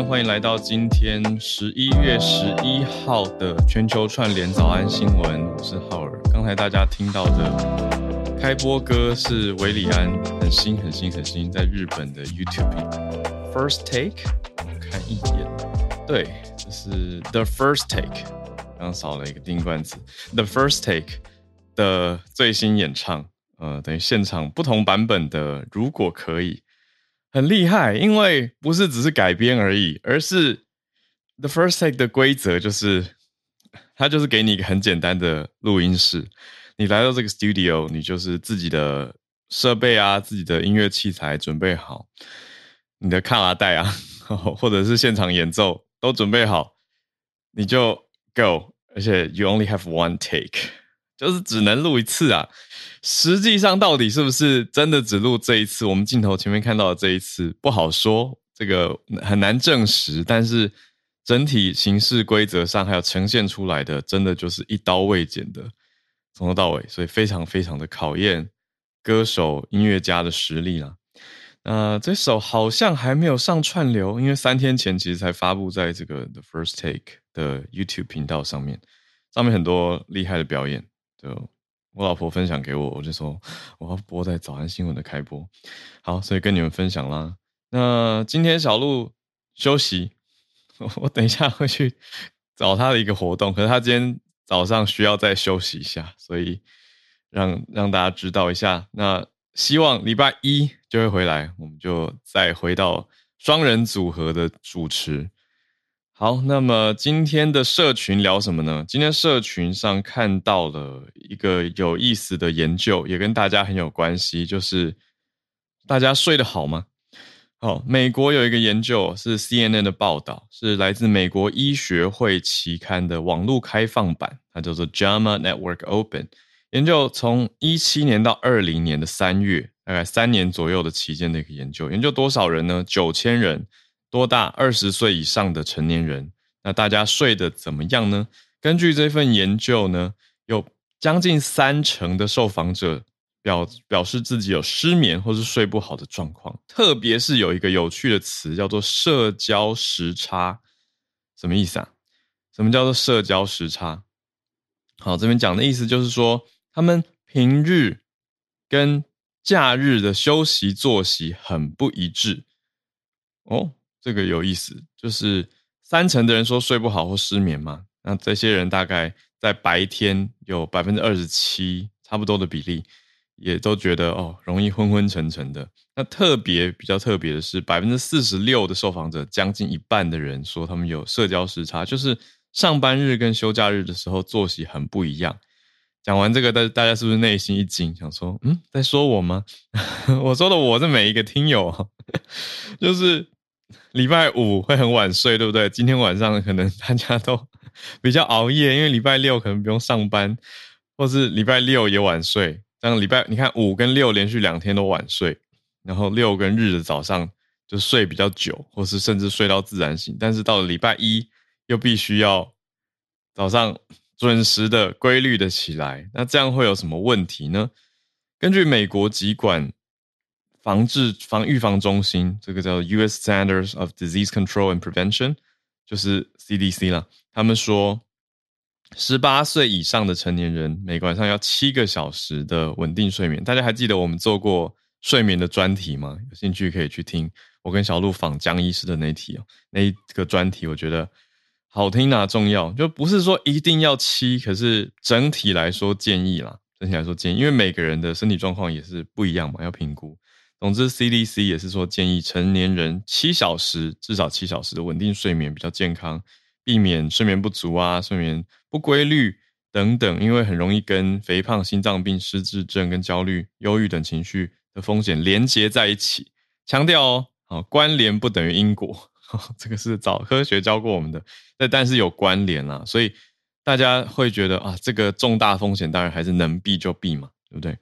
安，欢迎来到今天十一月十一号的全球串联早安新闻。我是浩尔。刚才大家听到的开播歌是维里安，很新很新很新，在日本的 YouTube First Take，看一眼，对，这是 The First Take，刚少了一个定冠词，The First Take 的最新演唱，呃，等于现场不同版本的，如果可以。很厉害，因为不是只是改编而已，而是 The First Take 的规则就是，它就是给你一个很简单的录音室，你来到这个 studio，你就是自己的设备啊，自己的音乐器材准备好，你的卡拉带啊，或者是现场演奏都准备好，你就 go，而且 you only have one take。就是只能录一次啊！实际上到底是不是真的只录这一次？我们镜头前面看到的这一次不好说，这个很难证实。但是整体形式规则上还有呈现出来的，真的就是一刀未剪的，从头到尾，所以非常非常的考验歌手音乐家的实力啦。那这首好像还没有上串流，因为三天前其实才发布在这个 The First Take 的 YouTube 频道上面，上面很多厉害的表演。就我老婆分享给我，我就说我要播在早安新闻的开播，好，所以跟你们分享啦。那今天小鹿休息，我等一下会去找他的一个活动，可是他今天早上需要再休息一下，所以让让大家知道一下。那希望礼拜一就会回来，我们就再回到双人组合的主持。好，那么今天的社群聊什么呢？今天社群上看到了一个有意思的研究，也跟大家很有关系，就是大家睡得好吗？好，美国有一个研究是 CNN 的报道，是来自美国医学会期刊的网络开放版，它叫做 JAMA Network Open 研究，从一七年到二零年的三月，大概三年左右的期间的一个研究，研究多少人呢？九千人。多大？二十岁以上的成年人，那大家睡得怎么样呢？根据这份研究呢，有将近三成的受访者表表示自己有失眠或是睡不好的状况，特别是有一个有趣的词叫做社交时差，什么意思啊？什么叫做社交时差？好，这边讲的意思就是说，他们平日跟假日的休息作息很不一致哦。这个有意思，就是三成的人说睡不好或失眠嘛，那这些人大概在白天有百分之二十七差不多的比例，也都觉得哦容易昏昏沉沉的。那特别比较特别的是，百分之四十六的受访者，将近一半的人说他们有社交时差，就是上班日跟休假日的时候作息很不一样。讲完这个，大大家是不是内心一惊，想说嗯，在说我吗？我说的我是每一个听友，就是。礼拜五会很晚睡，对不对？今天晚上可能大家都比较熬夜，因为礼拜六可能不用上班，或是礼拜六也晚睡。这样礼拜你看五跟六连续两天都晚睡，然后六跟日的早上就睡比较久，或是甚至睡到自然醒。但是到了礼拜一又必须要早上准时的、规律的起来，那这样会有什么问题呢？根据美国疾管。防治防预防中心，这个叫 U.S. Centers of Disease Control and Prevention，就是 CDC 啦。他们说，十八岁以上的成年人每晚上要七个小时的稳定睡眠。大家还记得我们做过睡眠的专题吗？有兴趣可以去听我跟小鹿访江医师的那题哦，那一个专题我觉得好听啊，重要就不是说一定要七，可是整体来说建议啦。整体来说建议，因为每个人的身体状况也是不一样嘛，要评估。总之，CDC 也是说建议成年人七小时至少七小时的稳定睡眠比较健康，避免睡眠不足啊、睡眠不规律等等，因为很容易跟肥胖、心脏病、失智症、跟焦虑、忧郁等情绪的风险连接在一起。强调哦，好，关联不等于因果，这个是早科学教过我们的。那但是有关联啊，所以。大家会觉得啊，这个重大风险当然还是能避就避嘛，对不对？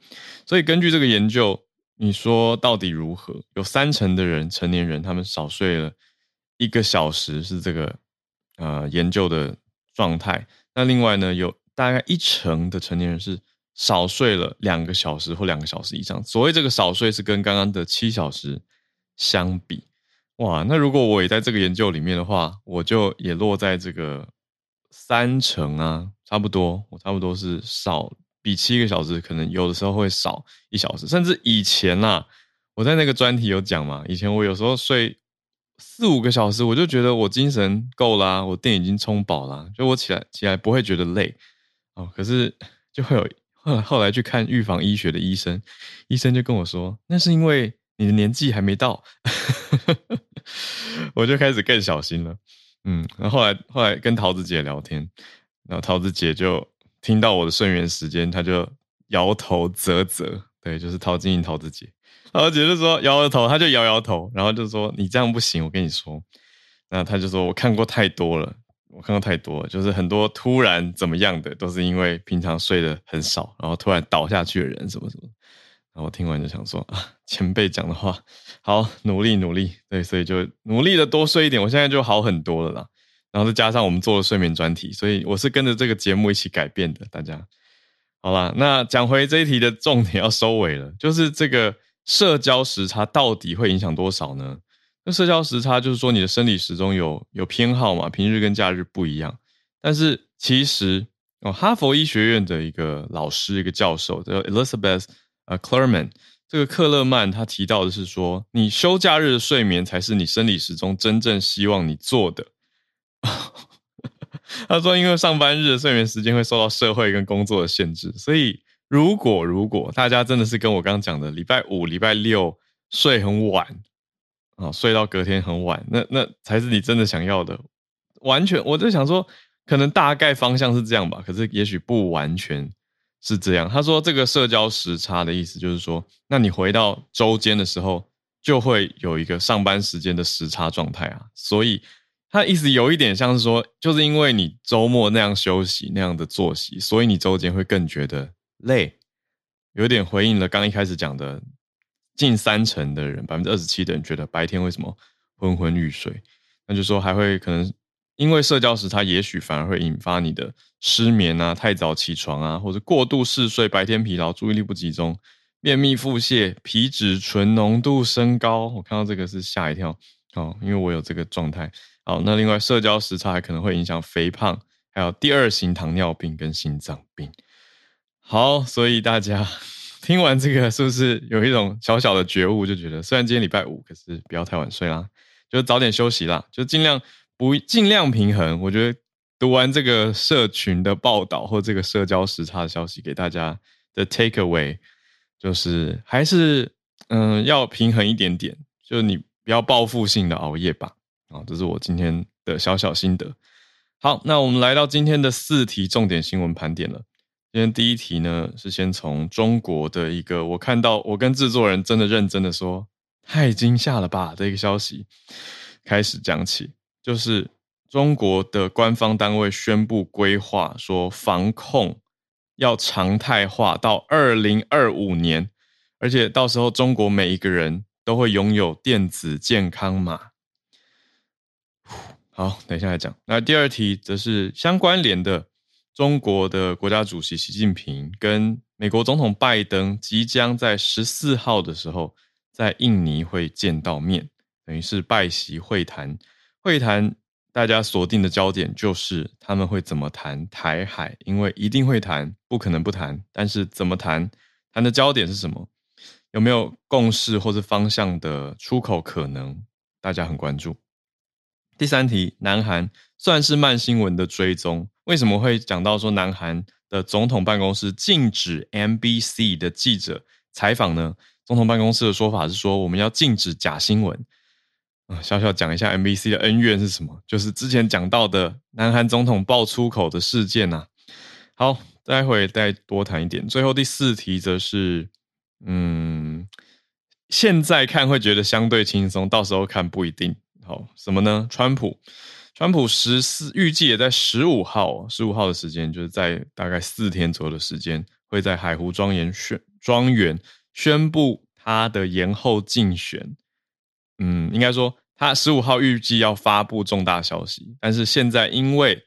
所以根据这个研究，你说到底如何？有三成的人，成年人他们少睡了一个小时，是这个呃研究的状态。那另外呢，有大概一成的成年人是少睡了两个小时或两个小时以上。所谓这个少睡，是跟刚刚的七小时相比。哇，那如果我也在这个研究里面的话，我就也落在这个。三成啊，差不多，我差不多是少比七个小时，可能有的时候会少一小时，甚至以前啦，我在那个专题有讲嘛，以前我有时候睡四五个小时，我就觉得我精神够啦，我电已经充饱了，就我起来起来不会觉得累哦。可是 就会有后来后来去看预防医学的医生，医生就跟我说，那是因为你的年纪还没到，我就开始更小心了。嗯，然后后来后来跟桃子姐聊天，然后桃子姐就听到我的睡眠时间，他就摇头啧啧，对，就是陶晶莹陶子姐，桃子姐就说摇摇头，他就摇摇头，然后就说你这样不行，我跟你说，那他就说我看过太多了，我看过太多，了，就是很多突然怎么样的，都是因为平常睡得很少，然后突然倒下去的人什么什么。然后听完就想说啊，前辈讲的话，好努力努力，对，所以就努力的多睡一点，我现在就好很多了啦。然后再加上我们做了睡眠专题，所以我是跟着这个节目一起改变的。大家好啦，那讲回这一题的重点要收尾了，就是这个社交时差到底会影响多少呢？那社交时差就是说你的生理时钟有有偏好嘛，平日跟假日不一样。但是其实哦，哈佛医学院的一个老师，一个教授叫 Elizabeth。啊 c l e r m a n 这个克勒曼他提到的是说，你休假日的睡眠才是你生理时钟真正希望你做的。他说，因为上班日的睡眠时间会受到社会跟工作的限制，所以如果如果大家真的是跟我刚刚讲的，礼拜五、礼拜六睡很晚啊，睡到隔天很晚，那那才是你真的想要的。完全，我就想说，可能大概方向是这样吧，可是也许不完全。是这样，他说这个社交时差的意思就是说，那你回到周间的时候，就会有一个上班时间的时差状态啊。所以他意思有一点像是说，就是因为你周末那样休息那样的作息，所以你周间会更觉得累，有点回应了刚一开始讲的，近三成的人，百分之二十七的人觉得白天为什么昏昏欲睡，那就说还会可能。因为社交时他，也许反而会引发你的失眠啊、太早起床啊，或者过度嗜睡、白天疲劳、注意力不集中、便秘、腹泻、皮质醇浓度升高。我看到这个是吓一跳哦，因为我有这个状态。好，那另外社交时差还可能会影响肥胖，还有第二型糖尿病跟心脏病。好，所以大家 听完这个是不是有一种小小的觉悟，就觉得虽然今天礼拜五，可是不要太晚睡啦，就早点休息啦，就尽量。不尽量平衡，我觉得读完这个社群的报道或这个社交时差的消息，给大家的 take away 就是还是嗯要平衡一点点，就你不要报复性的熬夜吧。啊，这是我今天的小小心得。好，那我们来到今天的四题重点新闻盘点了。今天第一题呢是先从中国的一个我看到我跟制作人真的认真的说太惊吓了吧的一个消息开始讲起。就是中国的官方单位宣布规划说，防控要常态化到二零二五年，而且到时候中国每一个人都会拥有电子健康码。好，等一下来讲。那第二题则是相关联的，中国的国家主席习近平跟美国总统拜登即将在十四号的时候。在印尼会见到面，等于是拜席会谈。会谈大家锁定的焦点就是他们会怎么谈台海，因为一定会谈，不可能不谈。但是怎么谈，谈的焦点是什么？有没有共识或者方向的出口可能？大家很关注。第三题，南韩算是慢新闻的追踪，为什么会讲到说南韩的总统办公室禁止 MBC 的记者采访呢？总统办公室的说法是说，我们要禁止假新闻。啊，小小讲一下 MBC 的恩怨是什么？就是之前讲到的南韩总统爆粗口的事件呐。好，待会再多谈一点。最后第四题则是。嗯，现在看会觉得相对轻松，到时候看不一定。好，什么呢？川普，川普十四预计也在十五号，十五号的时间，就是在大概四天左右的时间，会在海湖庄园宣庄园宣布他的延后竞选。嗯，应该说他十五号预计要发布重大消息，但是现在因为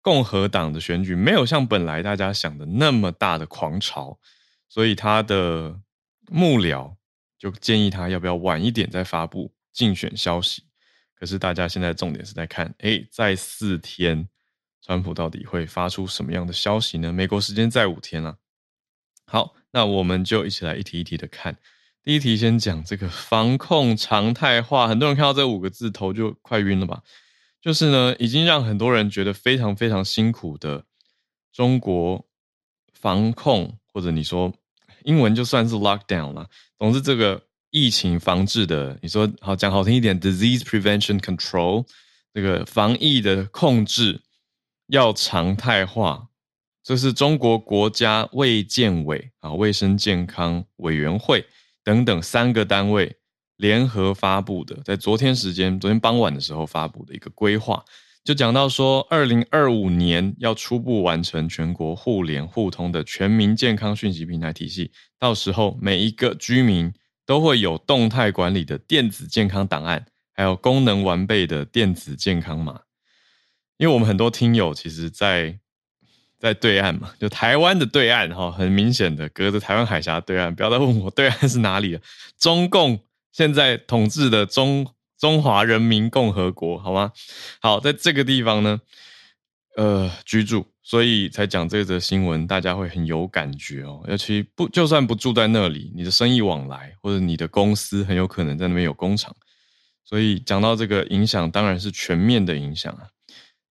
共和党的选举没有像本来大家想的那么大的狂潮。所以他的幕僚就建议他要不要晚一点再发布竞选消息。可是大家现在重点是在看，哎，在四天，川普到底会发出什么样的消息呢？美国时间在五天了。好，那我们就一起来一题一题的看。第一题先讲这个防控常态化，很多人看到这五个字头就快晕了吧？就是呢，已经让很多人觉得非常非常辛苦的中国防控。或者你说英文就算是 lockdown 了，总之这个疫情防治的，你说好讲好听一点，disease prevention control 这个防疫的控制要常态化，这是中国国家卫健委啊卫生健康委员会等等三个单位联合发布的，在昨天时间，昨天傍晚的时候发布的一个规划。就讲到说，二零二五年要初步完成全国互联互通的全民健康讯息平台体系，到时候每一个居民都会有动态管理的电子健康档案，还有功能完备的电子健康码。因为我们很多听友其实，在在对岸嘛，就台湾的对岸哈，很明显的隔着台湾海峡对岸，不要再问我对岸是哪里了，中共现在统治的中。中华人民共和国，好吗？好，在这个地方呢，呃，居住，所以才讲这则新闻，大家会很有感觉哦。尤其不，就算不住在那里，你的生意往来或者你的公司很有可能在那边有工厂，所以讲到这个影响，当然是全面的影响啊。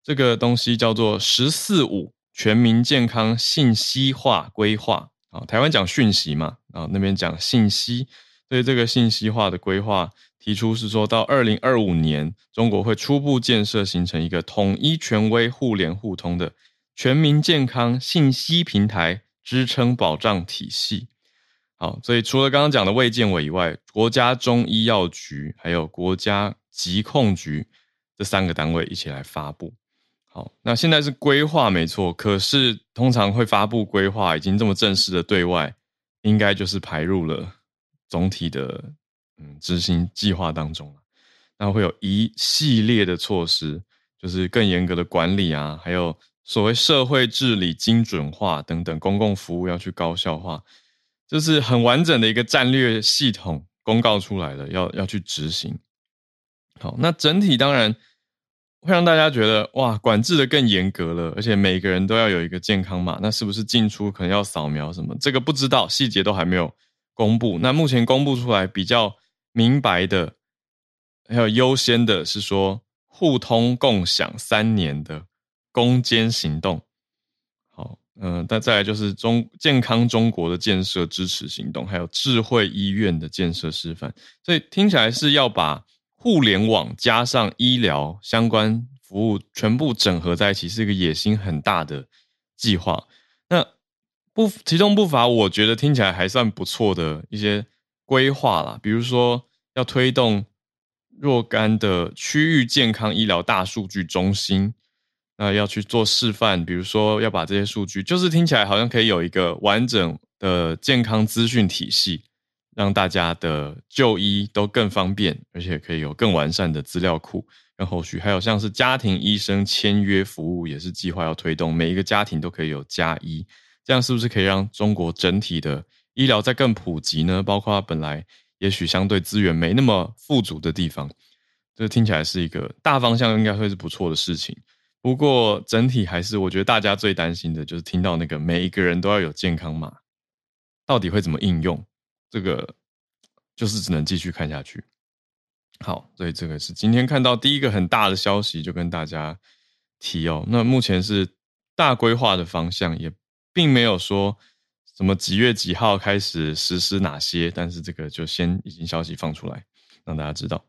这个东西叫做“十四五”全民健康信息化规划啊，台湾讲讯息嘛，啊那边讲信息，对这个信息化的规划。提出是说到二零二五年，中国会初步建设形成一个统一、权威、互联互通的全民健康信息平台支撑保障体系。好，所以除了刚刚讲的卫健委以外，国家中医药局还有国家疾控局这三个单位一起来发布。好，那现在是规划没错，可是通常会发布规划已经这么正式的对外，应该就是排入了总体的。嗯，执行计划当中那会有一系列的措施，就是更严格的管理啊，还有所谓社会治理精准化等等，公共服务要去高效化，就是很完整的一个战略系统公告出来了，要要去执行。好，那整体当然会让大家觉得哇，管制的更严格了，而且每个人都要有一个健康码，那是不是进出可能要扫描什么？这个不知道，细节都还没有公布。那目前公布出来比较。明白的，还有优先的是说互通共享三年的攻坚行动，好，嗯，那再来就是中健康中国的建设支持行动，还有智慧医院的建设示范，所以听起来是要把互联网加上医疗相关服务全部整合在一起，是一个野心很大的计划。那不其中不乏我觉得听起来还算不错的一些。规划啦，比如说要推动若干的区域健康医疗大数据中心，那要去做示范，比如说要把这些数据，就是听起来好像可以有一个完整的健康资讯体系，让大家的就医都更方便，而且可以有更完善的资料库跟后续，还有像是家庭医生签约服务，也是计划要推动，每一个家庭都可以有加医，这样是不是可以让中国整体的？医疗在更普及呢，包括本来也许相对资源没那么富足的地方。这听起来是一个大方向，应该会是不错的事情。不过整体还是，我觉得大家最担心的就是听到那个每一个人都要有健康码，到底会怎么应用？这个就是只能继续看下去。好，所以这个是今天看到第一个很大的消息，就跟大家提哦。那目前是大规划的方向，也并没有说什么几月几号开始实施哪些，但是这个就先已经消息放出来，让大家知道，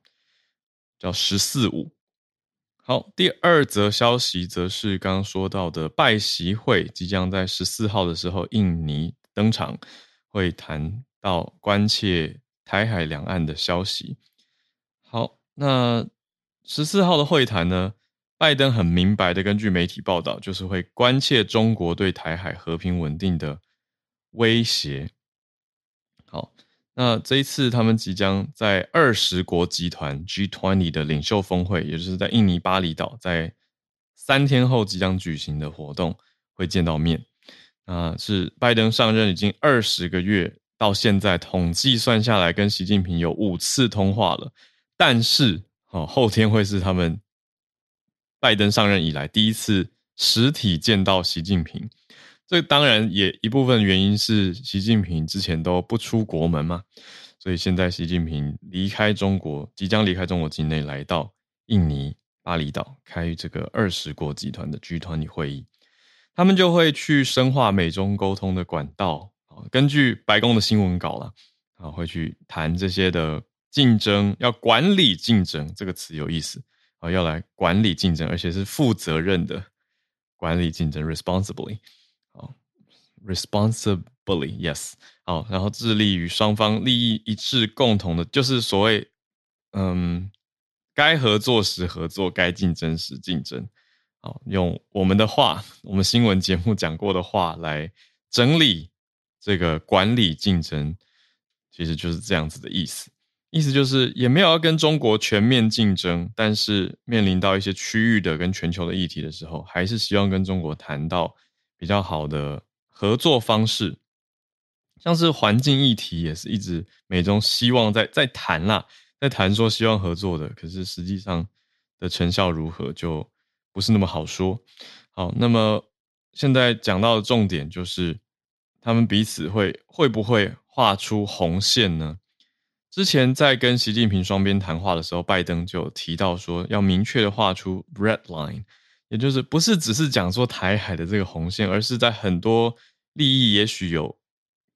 叫“十四五”。好，第二则消息则是刚刚说到的拜习会即将在十四号的时候印尼登场，会谈到关切台海两岸的消息。好，那十四号的会谈呢？拜登很明白的根据媒体报道，就是会关切中国对台海和平稳定的威胁。好。那这一次，他们即将在二十国集团 G20 的领袖峰会，也就是在印尼巴厘岛，在三天后即将举行的活动会见到面。啊，是拜登上任已经二十个月，到现在统计算下来，跟习近平有五次通话了。但是，哦，后天会是他们拜登上任以来第一次实体见到习近平。这当然也一部分原因是习近平之前都不出国门嘛，所以现在习近平离开中国，即将离开中国境内，来到印尼巴厘岛开这个二十国集团的 G 团体会议，他们就会去深化美中沟通的管道啊。根据白宫的新闻稿了啊，会去谈这些的竞争，要管理竞争这个词有意思啊，要来管理竞争，而且是负责任的管理竞争。Responsibly, Responsibly, yes。好，然后致力于双方利益一致、共同的，就是所谓，嗯，该合作时合作，该竞争时竞争。好，用我们的话，我们新闻节目讲过的话来整理这个管理竞争，其实就是这样子的意思。意思就是也没有要跟中国全面竞争，但是面临到一些区域的跟全球的议题的时候，还是希望跟中国谈到比较好的。合作方式，像是环境议题，也是一直美中希望在在谈啦，在谈说希望合作的，可是实际上的成效如何，就不是那么好说。好，那么现在讲到的重点就是，他们彼此会会不会画出红线呢？之前在跟习近平双边谈话的时候，拜登就提到说，要明确的画出 red line。也就是不是只是讲说台海的这个红线，而是在很多利益也许有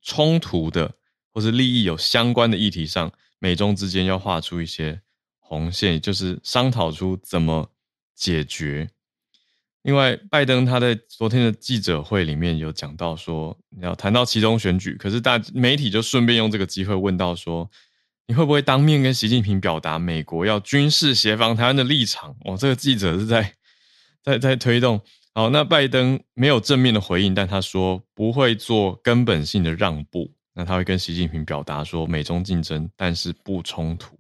冲突的，或是利益有相关的议题上，美中之间要画出一些红线，也就是商讨出怎么解决。另外，拜登他在昨天的记者会里面有讲到说，你要谈到其中选举，可是大媒体就顺便用这个机会问到说，你会不会当面跟习近平表达美国要军事协防台湾的立场？哦，这个记者是在。在在推动好，那拜登没有正面的回应，但他说不会做根本性的让步。那他会跟习近平表达说，美中竞争，但是不冲突。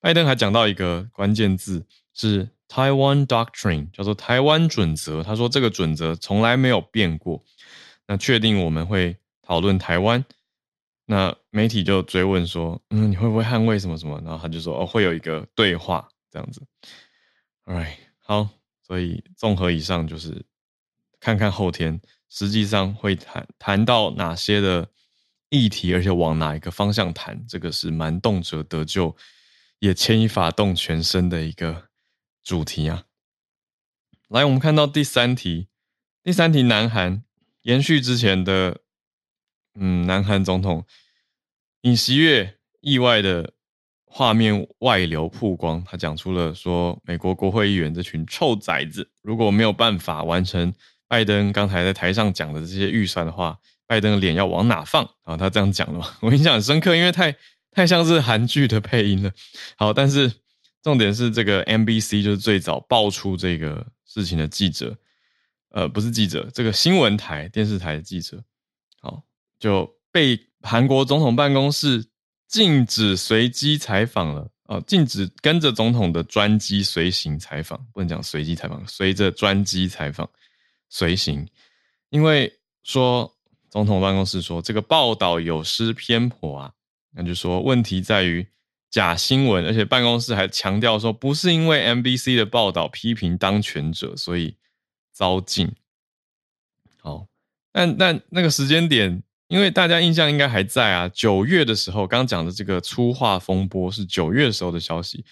拜登还讲到一个关键字是 Taiwan Doctrine，叫做台湾准则。他说这个准则从来没有变过。那确定我们会讨论台湾？那媒体就追问说，嗯，你会不会捍卫什么什么？然后他就说，哦，会有一个对话这样子。All right，好。所以综合以上，就是看看后天实际上会谈谈到哪些的议题，而且往哪一个方向谈，这个是蛮动辄得救，也牵一发动全身的一个主题啊。来，我们看到第三题，第三题，南韩延续之前的，嗯，南韩总统尹锡悦意外的。画面外流曝光，他讲出了说，美国国会议员这群臭崽子，如果没有办法完成拜登刚才在台上讲的这些预算的话，拜登的脸要往哪放啊？他这样讲了，我印象很深刻，因为太太像是韩剧的配音了。好，但是重点是这个 NBC 就是最早爆出这个事情的记者，呃，不是记者，这个新闻台电视台的记者，好就被韩国总统办公室。禁止随机采访了哦，禁止跟着总统的专机随行采访，不能讲随机采访，随着专机采访随行，因为说总统办公室说这个报道有失偏颇啊，那就说问题在于假新闻，而且办公室还强调说不是因为 MBC 的报道批评当权者，所以遭禁。好，但但那个时间点，因为大家印象应该还在啊，九月的时候，刚讲的这个粗化风波是九月时候的消息，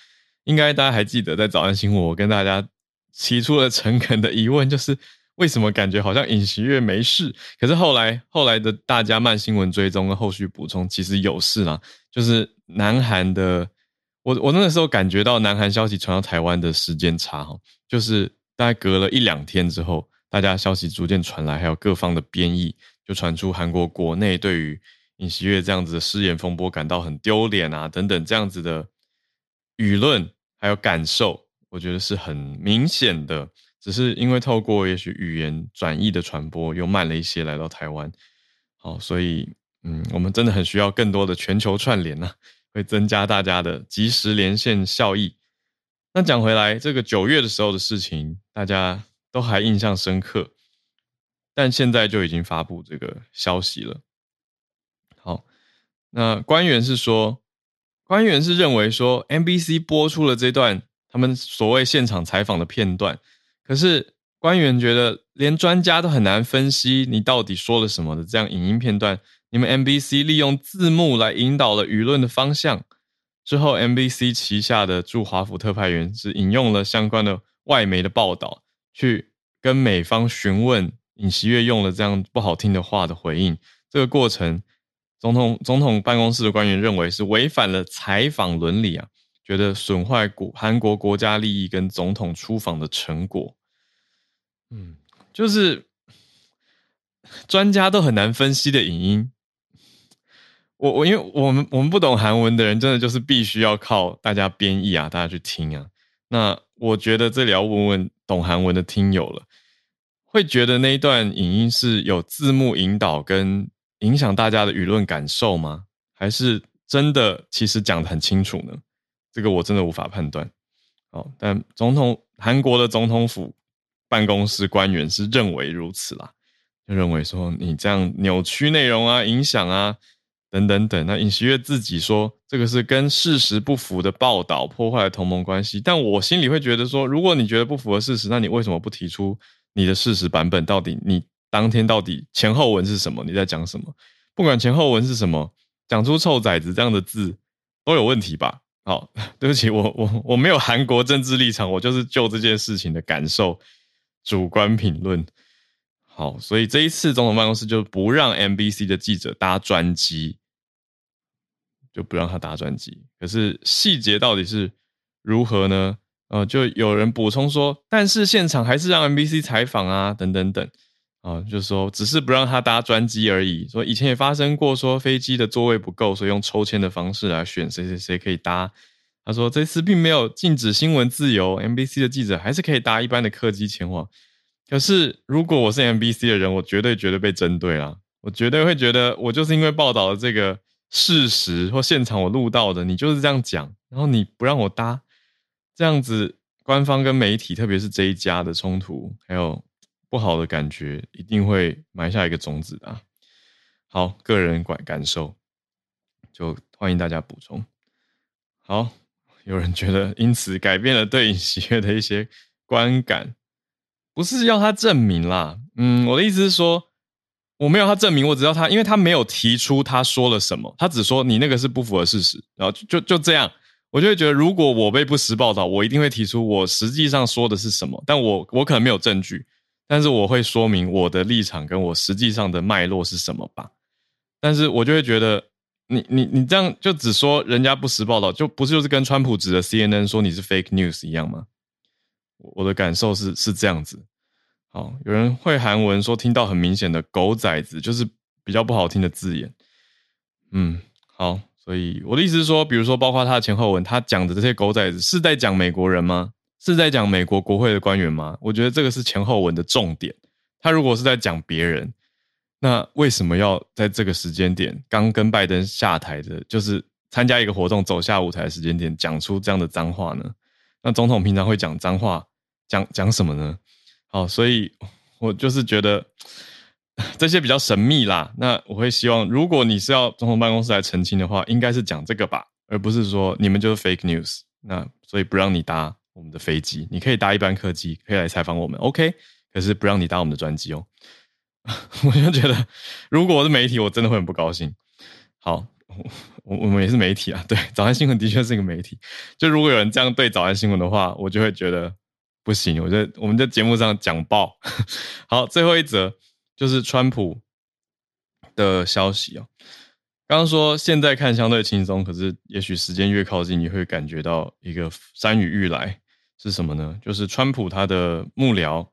应该大家还记得，在早安新闻我跟大家提出了诚恳的疑问，就是。为什么感觉好像尹锡月没事？可是后来后来的大家慢新闻追踪跟后续补充，其实有事啦。就是南韩的，我我那个时候感觉到南韩消息传到台湾的时间差哈，就是大概隔了一两天之后，大家消息逐渐传来，还有各方的编译，就传出韩国国内对于尹锡悦这样子的失言风波感到很丢脸啊等等这样子的舆论还有感受，我觉得是很明显的。只是因为透过也许语言转译的传播又慢了一些来到台湾，好，所以嗯，我们真的很需要更多的全球串联呢，会增加大家的即时连线效益。那讲回来，这个九月的时候的事情，大家都还印象深刻，但现在就已经发布这个消息了。好，那官员是说，官员是认为说，NBC 播出了这段他们所谓现场采访的片段。可是官员觉得，连专家都很难分析你到底说了什么的这样影音片段，你们 NBC 利用字幕来引导了舆论的方向。之后，NBC 旗下的驻华府特派员是引用了相关的外媒的报道，去跟美方询问尹锡悦用了这样不好听的话的回应。这个过程，总统总统办公室的官员认为是违反了采访伦理啊，觉得损坏国韩国国家利益跟总统出访的成果。嗯，就是专家都很难分析的影音。我我因为我们我们不懂韩文的人，真的就是必须要靠大家编译啊，大家去听啊。那我觉得这里要问问懂韩文的听友了，会觉得那一段影音是有字幕引导跟影响大家的舆论感受吗？还是真的其实讲的很清楚呢？这个我真的无法判断。哦，但总统韩国的总统府。办公室官员是认为如此啦，就认为说你这样扭曲内容啊、影响啊等等等。那尹锡悦自己说这个是跟事实不符的报道，破坏了同盟关系。但我心里会觉得说，如果你觉得不符合事实，那你为什么不提出你的事实版本？到底你当天到底前后文是什么？你在讲什么？不管前后文是什么，讲出“臭崽子”这样的字都有问题吧？好，对不起，我我我没有韩国政治立场，我就是就这件事情的感受。主观评论，好，所以这一次总统办公室就不让 MBC 的记者搭专机，就不让他搭专机。可是细节到底是如何呢？呃，就有人补充说，但是现场还是让 MBC 采访啊，等等等，啊，就是说只是不让他搭专机而已。说以前也发生过，说飞机的座位不够，所以用抽签的方式来选谁谁谁可以搭。他说：“这次并没有禁止新闻自由，MBC 的记者还是可以搭一般的客机前往。可是，如果我是 MBC 的人，我绝对绝对被针对了。我绝对会觉得，我就是因为报道了这个事实或现场我录到的，你就是这样讲，然后你不让我搭，这样子，官方跟媒体，特别是这一家的冲突，还有不好的感觉，一定会埋下一个种子的。好，个人感感受，就欢迎大家补充。好。”有人觉得因此改变了对尹喜悦的一些观感，不是要他证明啦。嗯，我的意思是说，我没有他证明，我只要他，因为他没有提出他说了什么，他只说你那个是不符合事实，然后就就就这样，我就会觉得，如果我被不实报道，我一定会提出我实际上说的是什么，但我我可能没有证据，但是我会说明我的立场跟我实际上的脉络是什么吧。但是我就会觉得。你你你这样就只说人家不实报道，就不是就是跟川普指的 CNN 说你是 fake news 一样吗？我的感受是是这样子。好，有人会韩文说听到很明显的狗崽子，就是比较不好听的字眼。嗯，好，所以我的意思是说，比如说包括他的前后文，他讲的这些狗崽子是在讲美国人吗？是在讲美国国会的官员吗？我觉得这个是前后文的重点。他如果是在讲别人。那为什么要在这个时间点，刚跟拜登下台的，就是参加一个活动走下舞台的时间点，讲出这样的脏话呢？那总统平常会讲脏话，讲讲什么呢？好，所以 我就是觉得 这些比较神秘啦。那我会希望，如果你是要总统办公室来澄清的话，应该是讲这个吧，而不是说你们就是 fake news。那所以不让你搭我们的飞机，你可以搭一般客机，可以来采访我们，OK？可是不让你搭我们的专机哦。我就觉得，如果我是媒体，我真的会很不高兴。好，我我们也是媒体啊，对，早安新闻的确是一个媒体。就如果有人这样对早安新闻的话，我就会觉得不行。我觉得我们在节目上讲爆。好，最后一则就是川普的消息哦。刚刚说现在看相对轻松，可是也许时间越靠近，你会感觉到一个山雨欲来是什么呢？就是川普他的幕僚，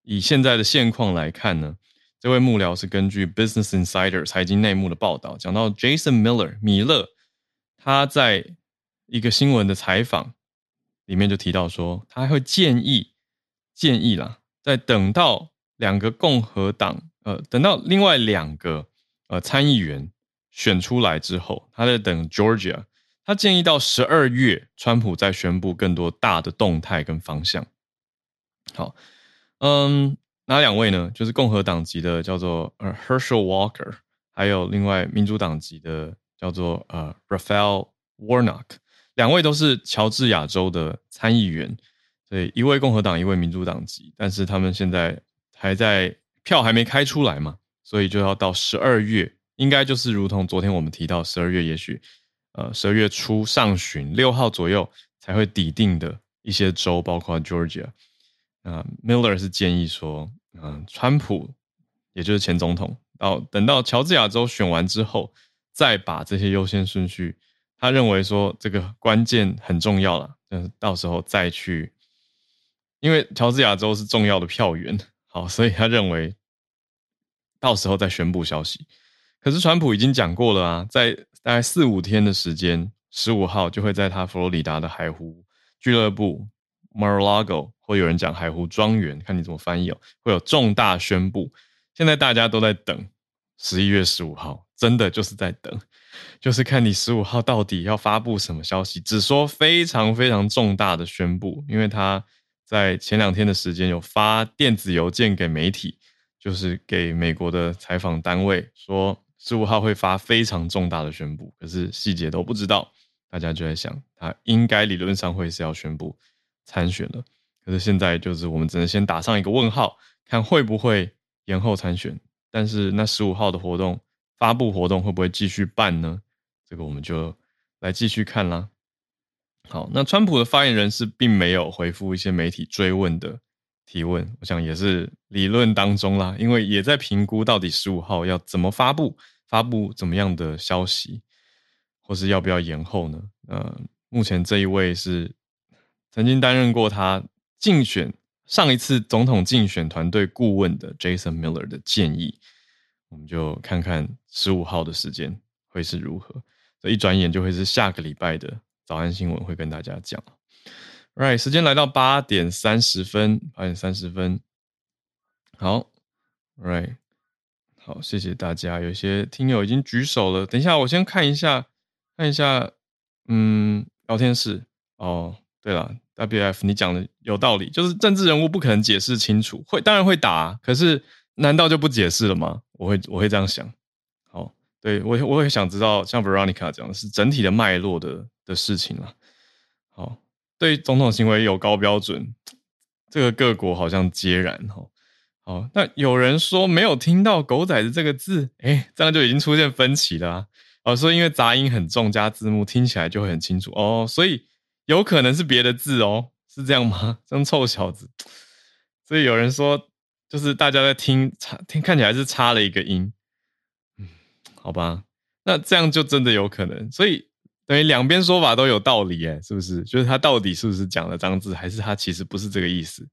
以现在的现况来看呢，这位幕僚是根据 Business Insider 财经内幕的报道，讲到 Jason Miller 米勒，他在一个新闻的采访里面就提到说，他会建议建议啦，在等到两个共和党，呃，等到另外两个呃参议员。选出来之后，他在等 Georgia。他建议到十二月，川普再宣布更多大的动态跟方向。好，嗯，哪两位呢？就是共和党籍的叫做呃 Herschel Walker，还有另外民主党籍的叫做呃 Raphael Warnock。两位都是乔治亚州的参议员，所以一位共和党，一位民主党籍。但是他们现在还在票还没开出来嘛，所以就要到十二月。应该就是如同昨天我们提到，十二月也许，呃，十二月初上旬六号左右才会抵定的一些州，包括 Georgia。啊，Miller 是建议说，嗯，川普也就是前总统，到等到乔治亚州选完之后，再把这些优先顺序，他认为说这个关键很重要了，嗯，到时候再去，因为乔治亚州是重要的票源，好，所以他认为到时候再宣布消息。可是川普已经讲过了啊，在大概四五天的时间，十五号就会在他佛罗里达的海湖俱乐部 Mar-a-Lago，或有人讲海湖庄园，看你怎么翻译哦，会有重大宣布。现在大家都在等十一月十五号，真的就是在等，就是看你十五号到底要发布什么消息。只说非常非常重大的宣布，因为他在前两天的时间有发电子邮件给媒体，就是给美国的采访单位说。十五号会发非常重大的宣布，可是细节都不知道，大家就在想，他应该理论上会是要宣布参选了。可是现在就是我们只能先打上一个问号，看会不会延后参选。但是那十五号的活动发布活动会不会继续办呢？这个我们就来继续看啦。好，那川普的发言人是并没有回复一些媒体追问的。提问，我想也是理论当中啦，因为也在评估到底十五号要怎么发布，发布怎么样的消息，或是要不要延后呢？呃，目前这一位是曾经担任过他竞选上一次总统竞选团队顾问的 Jason Miller 的建议，我们就看看十五号的时间会是如何。这一转眼就会是下个礼拜的早安新闻会跟大家讲。Right，时间来到八点三十分，八点三十分。好，Right，好，谢谢大家。有些听友已经举手了，等一下我先看一下，看一下，嗯，聊天室。哦，对了，WF，你讲的有道理，就是政治人物不可能解释清楚，会当然会打，可是难道就不解释了吗？我会我会这样想。对我我也想知道，像 Veronica 讲的是整体的脉络的的事情了。好。对总统行为有高标准，这个各国好像皆然哈。好，那有人说没有听到“狗仔子”这个字，哎，这样就已经出现分歧了啊。哦，说因为杂音很重，加字幕听起来就会很清楚哦，所以有可能是别的字哦，是这样吗？真臭小子。所以有人说，就是大家在听差听，看起来是差了一个音。好吧，那这样就真的有可能，所以。等于两边说法都有道理，哎，是不是？就是他到底是不是讲了脏字，还是他其实不是这个意思？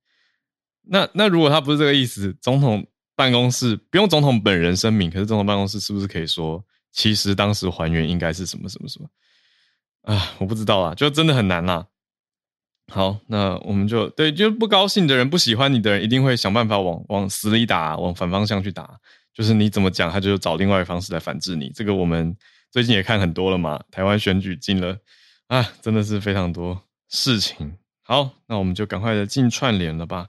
那那如果他不是这个意思，总统办公室不用总统本人声明，可是总统办公室是不是可以说，其实当时还原应该是什么什么什么？啊，我不知道啊，就真的很难啦。好，那我们就对，就不高兴的人、不喜欢你的人，一定会想办法往往死里打，往反方向去打。就是你怎么讲，他就找另外一个方式来反制你。这个我们。最近也看很多了嘛，台湾选举进了啊，真的是非常多事情。好，那我们就赶快的进串联了吧。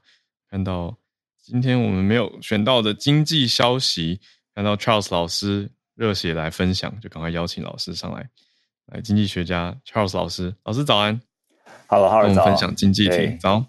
看到今天我们没有选到的经济消息，看到 Charles 老师热血来分享，就赶快邀请老师上来。来，经济学家 Charles 老师，老师早安。Hello，Hello，跟我们分享经济题。早。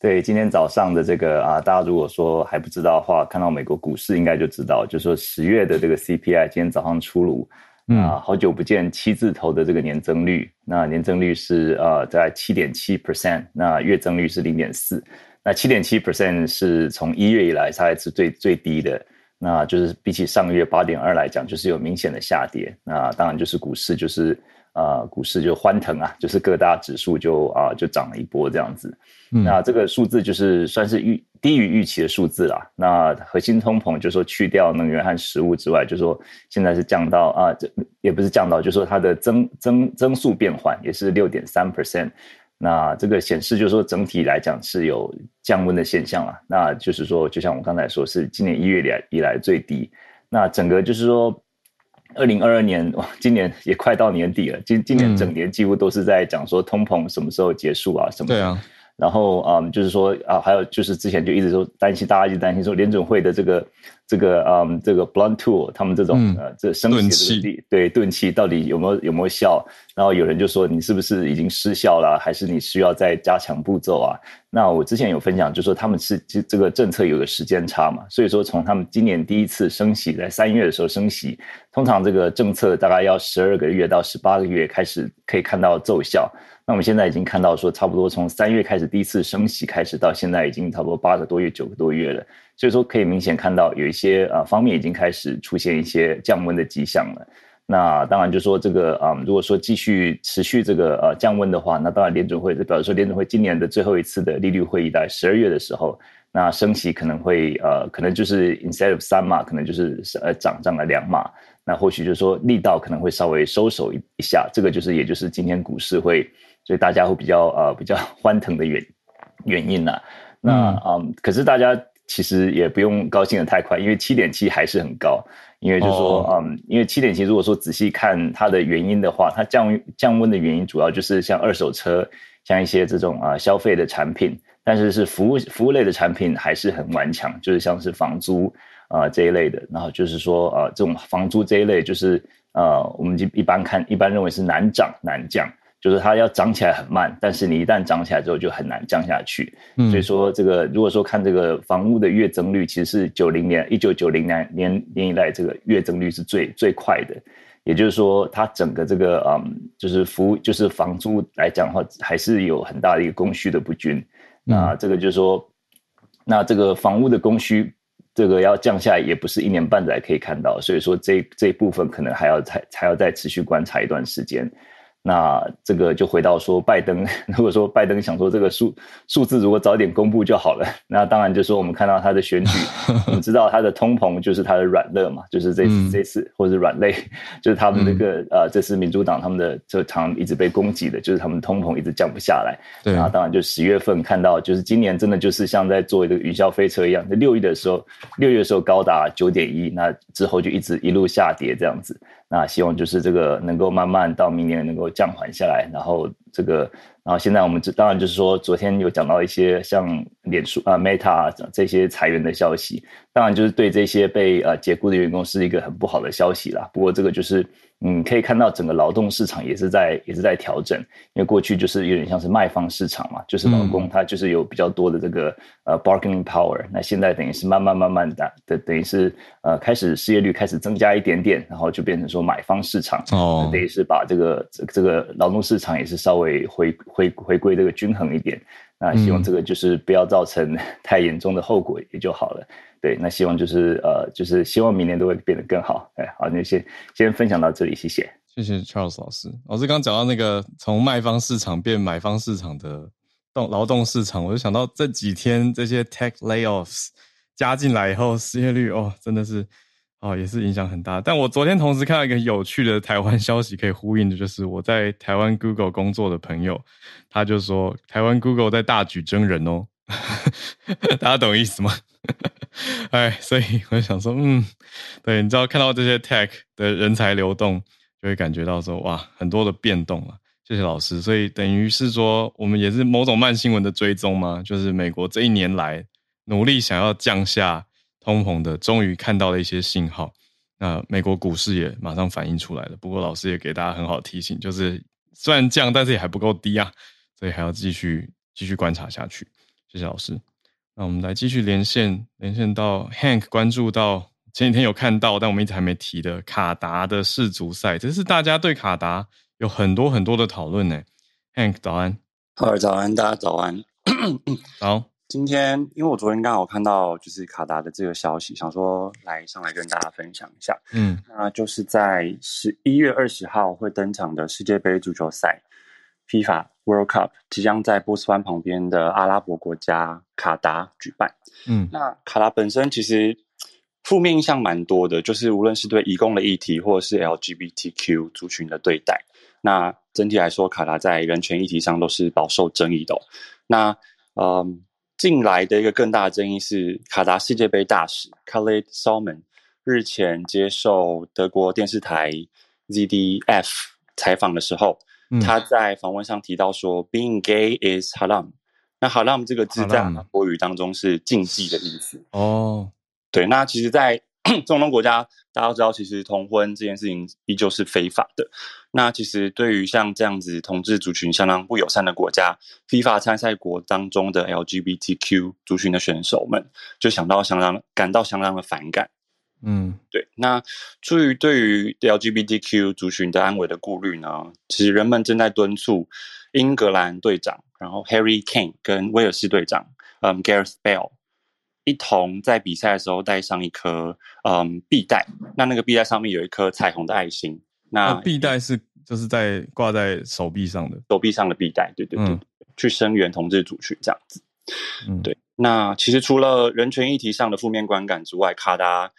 对，今天早上的这个啊，大家如果说还不知道的话，看到美国股市应该就知道，就是说十月的这个 CPI 今天早上出炉，啊，好久不见七字头的这个年增率，那年增率是呃在七点七 percent，那月增率是零点四，那七点七 percent 是从一月以来它是最最低的，那就是比起上个月八点二来讲，就是有明显的下跌，那当然就是股市就是。啊，股市就欢腾啊，就是各大指数就啊就涨了一波这样子。那这个数字就是算是预低于预期的数字啦。那核心通膨就说去掉能源和食物之外，就说现在是降到啊，这也不是降到，就说它的增增增速变缓也是六点三 percent。那这个显示就是说整体来讲是有降温的现象了。那就是说，就像我刚才说，是今年一月来以来最低。那整个就是说。二零二二年哇，今年也快到年底了。今今年整年几乎都是在讲说通膨什么时候结束啊什么。对啊。然后啊，就是说啊，还有就是之前就一直说担心，大家一直担心说联准会的这个这个嗯这个 blunt tool，他们这种呃这升息的对钝器到底有没有有没有效？然后有人就说你是不是已经失效了，还是你需要再加强步骤啊？那我之前有分享，就说他们是这这个政策有个时间差嘛，所以说从他们今年第一次升息在三月的时候升息，通常这个政策大概要十二个月到十八个月开始可以看到奏效。那我们现在已经看到说，差不多从三月开始第一次升息开始，到现在已经差不多八个多月、九个多月了。所以说可以明显看到有一些呃方面已经开始出现一些降温的迹象了。那当然就说这个啊，如果说继续持续这个呃降温的话，那当然联准会，表示说联准会今年的最后一次的利率会议在十二月的时候，那升息可能会呃可能就是 instead of 三码，可能就是呃涨涨了两码。那或许就是说力道可能会稍微收手一一下。这个就是也就是今天股市会。所以大家会比较呃比较欢腾的原原因呐，那啊可是大家其实也不用高兴的太快，因为七点七还是很高，因为就说嗯，因为七点七如果说仔细看它的原因的话，它降降温的原因主要就是像二手车，像一些这种啊消费的产品，但是是服务服务类的产品还是很顽强，就是像是房租啊这一类的，然后就是说啊这种房租这一类就是呃我们就一般看一般认为是难涨难降。就是它要涨起来很慢，但是你一旦涨起来之后就很难降下去。所以说，这个如果说看这个房屋的月增率，其实是九零年一九九零年年年以来这个月增率是最最快的。也就是说，它整个这个嗯，就是服务就是房租来讲的话，还是有很大的一个供需的不均。那这个就是说，那这个房屋的供需这个要降下来，也不是一年半载可以看到。所以说，这这一部分可能还要再还要再持续观察一段时间。那这个就回到说，拜登 如果说拜登想说这个数数字如果早点公布就好了，那当然就说我们看到他的选举，我们知道他的通膨就是他的软肋嘛，就是这次这次或者软肋，就是他们那个呃，这是民主党他们的这常一直被攻击的，就是他们通膨一直降不下来。对啊，当然就十月份看到，就是今年真的就是像在做一个云霄飞车一样，在六月的时候，六月的时候高达九点一，那之后就一直一路下跌这样子。那希望就是这个能够慢慢到明年能够降缓下来，然后这个。然后现在我们这当然就是说，昨天有讲到一些像脸书啊、Meta 啊这些裁员的消息，当然就是对这些被呃解雇的员工是一个很不好的消息啦。不过这个就是嗯，可以看到整个劳动市场也是在也是在调整，因为过去就是有点像是卖方市场嘛，就是劳工他就是有比较多的这个呃 bargaining power。那现在等于是慢慢慢慢的的等于是呃开始失业率开始增加一点点，然后就变成说买方市场哦，等于是把这个这这个劳动市场也是稍微回。回回归这个均衡一点，那希望这个就是不要造成 太严重的后果也就好了。对，那希望就是呃，就是希望明年都会变得更好。哎，好，那先先分享到这里，谢谢。谢谢 Charles 老师。老师刚讲到那个从卖方市场变买方市场的动劳动市场，我就想到这几天这些 tech layoffs 加进来以后，失业率哦，真的是。哦，也是影响很大。但我昨天同时看到一个有趣的台湾消息，可以呼应的，就是我在台湾 Google 工作的朋友，他就说台湾 Google 在大举征人哦，大家懂意思吗？哎，所以我就想说，嗯，对，你知道看到这些 Tech 的人才流动，就会感觉到说，哇，很多的变动了。谢谢老师。所以等于是说，我们也是某种慢新闻的追踪吗？就是美国这一年来。努力想要降下通膨的，终于看到了一些信号。那美国股市也马上反映出来了。不过老师也给大家很好的提醒，就是虽然降，但是也还不够低啊，所以还要继续继续观察下去。谢谢老师。那我们来继续连线，连线到 Hank 关注到前几天有看到，但我们一直还没提的卡达的世足赛，这是大家对卡达有很多很多的讨论呢。Hank 早安，好，早安，大家早安。好。今天，因为我昨天刚好看到就是卡达的这个消息，想说来上来跟大家分享一下。嗯，那就是在十一月二十号会登场的世界杯足球赛，FIFA World Cup 即将在波斯湾旁边的阿拉伯国家卡达举办。嗯，那卡达本身其实负面印象蛮多的，就是无论是对移工的议题，或者是 LGBTQ 族群的对待，那整体来说，卡达在人权议题上都是饱受争议的。那，嗯。近来的一个更大的争议是，卡达世界杯大使 Khalid Salman 日前接受德国电视台 ZDF 采访的时候，他在访问上提到说，Being gay is haram。那 haram 这个字在国语当中是禁忌的意思。哦，对，那其实，在 中东国家，大家都知道，其实同婚这件事情依旧是非法的。那其实对于像这样子同志族群相当不友善的国家，FIFA 参赛国当中的 LGBTQ 族群的选手们，就想到相当感到相当的反感。嗯，对。那出于对于 LGBTQ 族群的安危的顾虑呢，其实人们正在敦促英格兰队长，然后 Harry Kane 跟威尔士队长，嗯，Gareth Bale。一同在比赛的时候带上一颗嗯臂带，那那个臂带上面有一颗彩虹的爱心。那臂带是就是在挂在手臂上的，手臂上的臂带，对对对，去声援同志族群这样子。嗯，对。那其实除了人权议题上的负面观感之外，卡达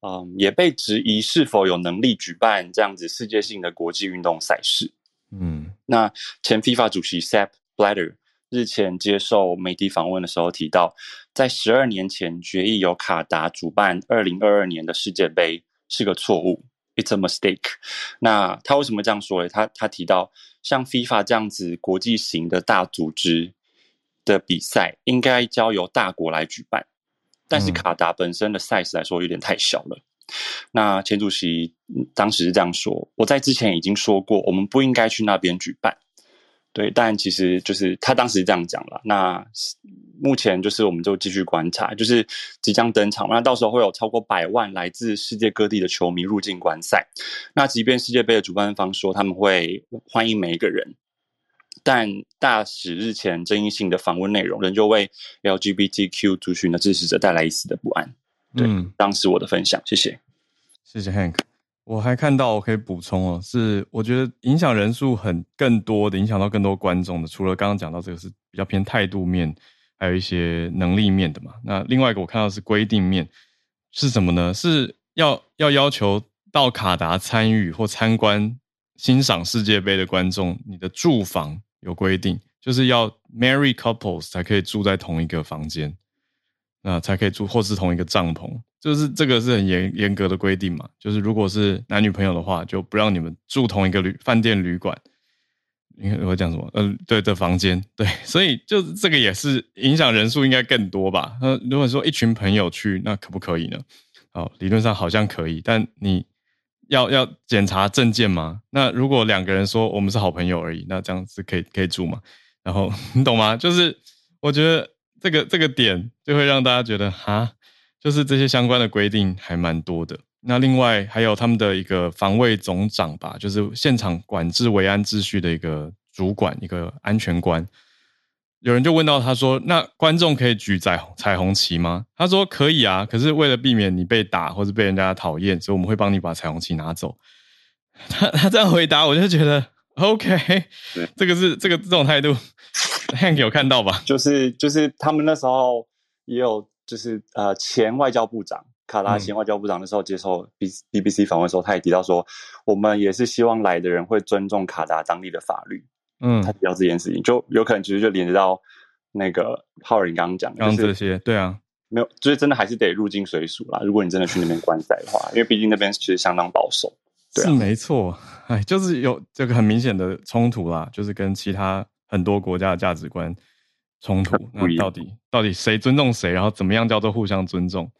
嗯也被质疑是否有能力举办这样子世界性的国际运动赛事。嗯，那前 FIFA 主席 Sepp Blatter。日前接受媒体访问的时候提到，在十二年前决议由卡达主办二零二二年的世界杯是个错误，It's a mistake。那他为什么这样说呢？他他提到，像 FIFA 这样子国际型的大组织的比赛，应该交由大国来举办，但是卡达本身的 size 来说有点太小了。那钱主席当时是这样说：“我在之前已经说过，我们不应该去那边举办。”对，但其实就是他当时这样讲了。那目前就是我们就继续观察，就是即将登场，那到时候会有超过百万来自世界各地的球迷入境观赛。那即便世界杯的主办方说他们会欢迎每一个人，但大使日前争议性的访问内容，仍旧为 LGBTQ 族群的支持者带来一丝的不安。对，当时我的分享，谢谢，谢谢 Hank。我还看到，我可以补充哦，是我觉得影响人数很更多的，影响到更多观众的，除了刚刚讲到这个是比较偏态度面，还有一些能力面的嘛。那另外一个我看到是规定面，是什么呢？是要要要求到卡达参与或参观欣赏世界杯的观众，你的住房有规定，就是要 marry couples 才可以住在同一个房间，那才可以住或是同一个帐篷。就是这个是很严严格的规定嘛，就是如果是男女朋友的话，就不让你们住同一个旅饭店旅馆。你看我讲什么？呃，对的房间，对，所以就这个也是影响人数应该更多吧？呃，如果说一群朋友去，那可不可以呢？哦，理论上好像可以，但你要要检查证件吗？那如果两个人说我们是好朋友而已，那这样子可以可以住吗？然后 你懂吗？就是我觉得这个这个点就会让大家觉得哈。就是这些相关的规定还蛮多的。那另外还有他们的一个防卫总长吧，就是现场管制维安秩序的一个主管，一个安全官。有人就问到他说：“那观众可以举彩彩虹旗吗？”他说：“可以啊，可是为了避免你被打或者被人家讨厌，所以我们会帮你把彩虹旗拿走。”他他这样回答，我就觉得 OK，这个是这个这种态度，Hank 有看到吧？就是就是他们那时候也有。就是呃，前外交部长卡拉前外交部长的时候接受 B B B C 访问的时候，他也提到说，我们也是希望来的人会尊重卡达当地的法律。嗯，他提到这件事情，就有可能其实就连接到那个浩仁刚刚讲，刚这些，对啊，没有，就是真的还是得入境随俗啦。如果你真的去那边观赛的话，因为毕竟那边其实相当保守。是没错，哎，就是有这个很明显的冲突啦，就是跟其他很多国家的价值观冲突。那到底到底谁尊重谁？然后怎么样叫做互相尊重？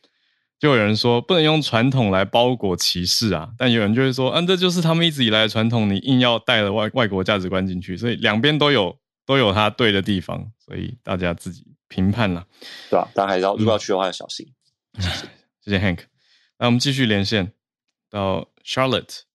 就有人说不能用传统来包裹歧视啊，但有人就会说，嗯，这就是他们一直以来的传统，你硬要带了外外国价值观进去，所以两边都有都有他对的地方，所以大家自己评判了，对吧？大家还是要如果要去的话要小心。谢谢 Hank，那我们继续连线到 Charlotte。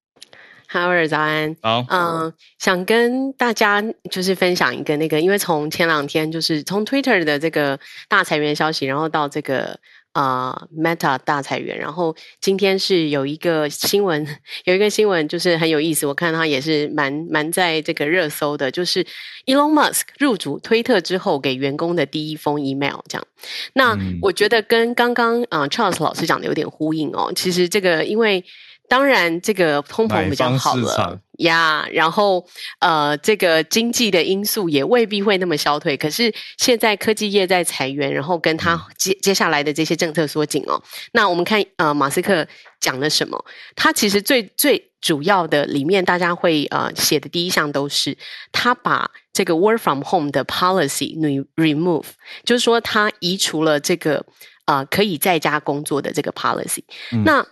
Howard 早安，好，嗯，想跟大家就是分享一个那个，因为从前两天就是从 Twitter 的这个大裁员消息，然后到这个。啊，Meta 大裁员，然后今天是有一个新闻，有一个新闻就是很有意思，我看它也是蛮蛮在这个热搜的，就是 Elon Musk 入主推特之后给员工的第一封 email，这样。那我觉得跟刚刚啊 Charles 老师讲的有点呼应哦，其实这个因为。当然，这个通膨比较好了呀，然后呃，这个经济的因素也未必会那么消退。可是现在科技业在裁员，然后跟他接接下来的这些政策缩紧哦。那我们看呃，马斯克讲了什么？他其实最最主要的里面，大家会呃写的第一项都是他把这个 work from home 的 policy remove，就是说他移除了这个呃可以在家工作的这个 policy。那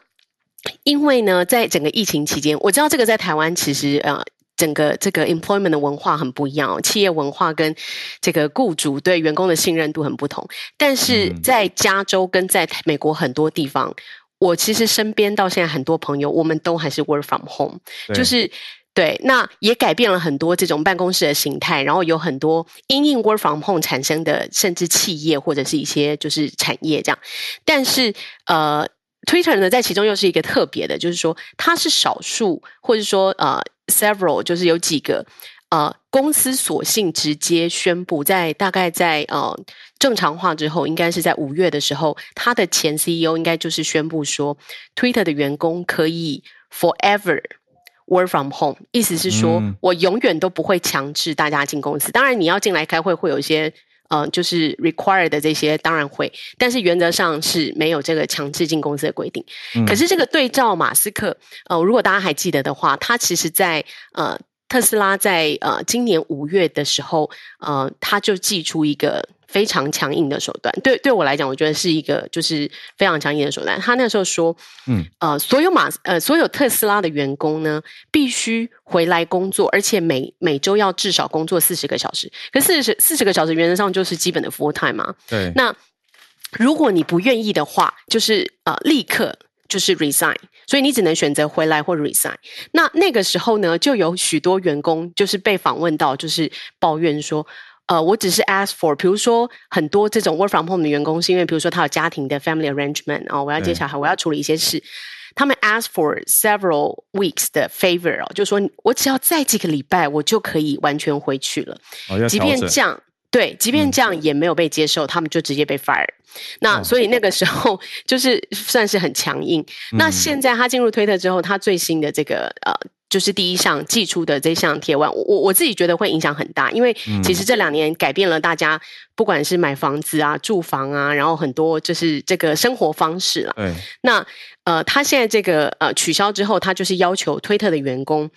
因为呢，在整个疫情期间，我知道这个在台湾其实呃，整个这个 employment 的文化很不一样，企业文化跟这个雇主对员工的信任度很不同。但是在加州跟在美国很多地方，我其实身边到现在很多朋友，我们都还是 work from home，就是对，那也改变了很多这种办公室的形态，然后有很多因应 work from home 产生的，甚至企业或者是一些就是产业这样。但是呃。Twitter 呢，在其中又是一个特别的，就是说它是少数，或者说呃，several，就是有几个呃公司索性直接宣布，在大概在呃正常化之后，应该是在五月的时候，它的前 CEO 应该就是宣布说，Twitter 的员工可以 forever work from home，意思是说我永远都不会强制大家进公司，当然你要进来开会会有一些。嗯，就是 required 的这些当然会，但是原则上是没有这个强制进公司的规定。可是这个对照马斯克，呃，如果大家还记得的话，他其实在呃特斯拉在呃今年五月的时候，呃，他就寄出一个。非常强硬的手段，对对我来讲，我觉得是一个就是非常强硬的手段。他那时候说，嗯，呃，所有马呃所有特斯拉的员工呢，必须回来工作，而且每每周要至少工作四十个小时。可四十四十个小时原则上就是基本的 full time 嘛。对。那如果你不愿意的话，就是呃立刻就是 resign，所以你只能选择回来或 resign。那那个时候呢，就有许多员工就是被访问到，就是抱怨说。呃，我只是 ask for，比如说很多这种 work from home 的员工，是因为比如说他有家庭的 family arrangement 哦，我要接小孩，我要处理一些事，他们 ask for several weeks 的 favor 哦，就说我只要再几个礼拜，我就可以完全回去了。即便这样，对，即便这样也没有被接受，他们就直接被 fire。那所以那个时候就是算是很强硬。那现在他进入推特之后，他最新的这个呃。就是第一项寄出的这项贴文，我我自己觉得会影响很大，因为其实这两年改变了大家不管是买房子啊、住房啊，然后很多就是这个生活方式了。那呃，他现在这个呃取消之后，他就是要求推特的员工，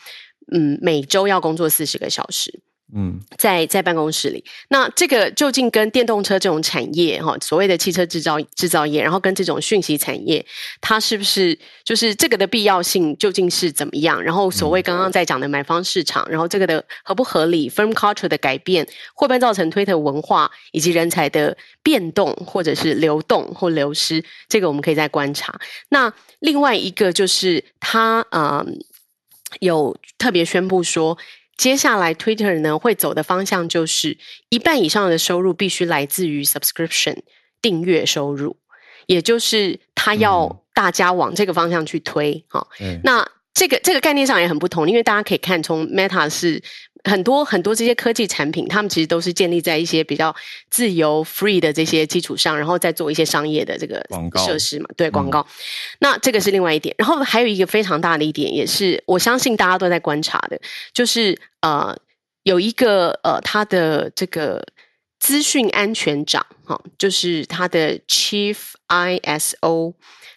嗯，每周要工作四十个小时。嗯，在在办公室里，那这个究竟跟电动车这种产业哈，所谓的汽车制造制造业，然后跟这种讯息产业，它是不是就是这个的必要性究竟是怎么样？然后所谓刚刚在讲的买方市场，然后这个的合不合理？Firm culture 的改变会不会造成 Twitter 文化以及人才的变动，或者是流动或流失？这个我们可以再观察。那另外一个就是他嗯有特别宣布说。接下来，Twitter 呢会走的方向就是一半以上的收入必须来自于 subscription 订阅收入，也就是他要大家往这个方向去推哈。那这个这个概念上也很不同，因为大家可以看从 Meta 是。很多很多这些科技产品，他们其实都是建立在一些比较自由 free 的这些基础上，然后再做一些商业的这个设施嘛，对广告。那这个是另外一点，然后还有一个非常大的一点，也是我相信大家都在观察的，就是呃，有一个呃，他的这个资讯安全长哈，就是他的 Chief ISO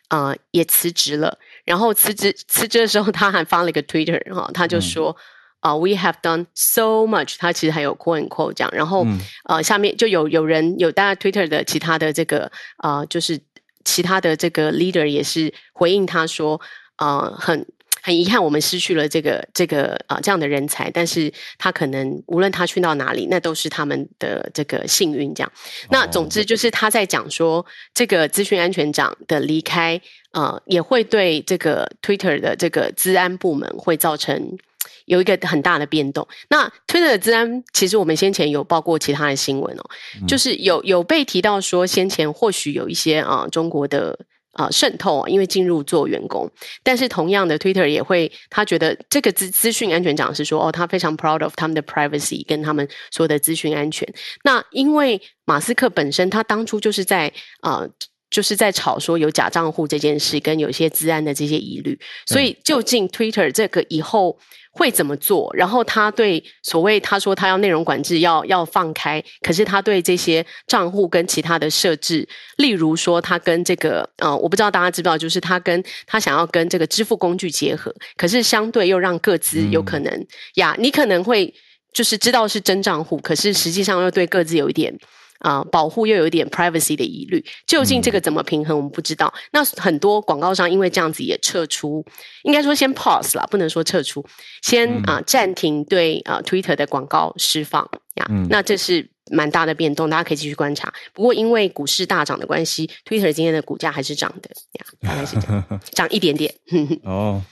啊也辞职了，然后辞职辞职的时候，他还发了一个 Twitter 哈，他就说。啊，we have done so much，他其实还有 quote quote 这样，然后呃下面就有有人有大家 Twitter 的其他的这个呃就是其他的这个 leader 也是回应他说呃很。很遗憾，我们失去了这个这个啊这样的人才，但是他可能无论他去到哪里，那都是他们的这个幸运。这样，那总之就是他在讲说，这个资讯安全长的离开，呃，也会对这个 Twitter 的这个治安部门会造成有一个很大的变动。那 Twitter 的治安，其实我们先前有报过其他的新闻哦，就是有有被提到说，先前或许有一些啊中国的。啊，渗透，因为进入做员工，但是同样的，Twitter 也会，他觉得这个资资讯安全长是说，哦，他非常 proud of 他们的 privacy 跟他们所有的资讯安全。那因为马斯克本身，他当初就是在啊，就是在吵说有假账户这件事，跟有些治安的这些疑虑，所以究竟 Twitter 这个以后。会怎么做？然后他对所谓他说他要内容管制要要放开，可是他对这些账户跟其他的设置，例如说他跟这个呃，我不知道大家知不知道，就是他跟他想要跟这个支付工具结合，可是相对又让各自有可能呀，你可能会就是知道是真账户，可是实际上又对各自有一点。啊，保护又有一点 privacy 的疑虑，究竟这个怎么平衡，我们不知道。那很多广告商因为这样子也撤出，应该说先 pause 啦，不能说撤出，先啊暂停对啊 Twitter 的广告释放呀。那这是蛮大的变动，大家可以继续观察。不过因为股市大涨的关系，Twitter 今天的股价还是涨的呀，大概是这样，涨一点点。哦。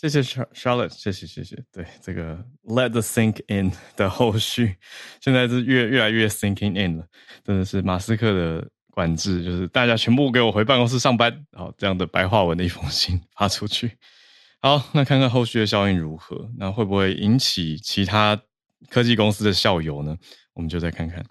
谢谢 Charlotte，谢谢谢谢。对这个 Let the sink in 的后续，现在是越越来越 sinking in 了，真的是马斯克的管制，就是大家全部给我回办公室上班，好这样的白话文的一封信 发出去。好，那看看后续的效应如何，那会不会引起其他科技公司的效尤呢？我们就再看看。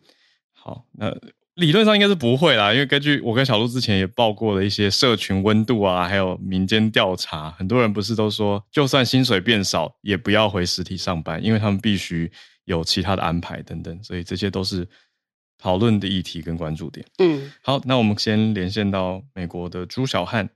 好，那。理论上应该是不会啦，因为根据我跟小鹿之前也报过的一些社群温度啊，还有民间调查，很多人不是都说，就算薪水变少，也不要回实体上班，因为他们必须有其他的安排等等，所以这些都是讨论的议题跟关注点。嗯，好，那我们先连线到美国的朱小汉。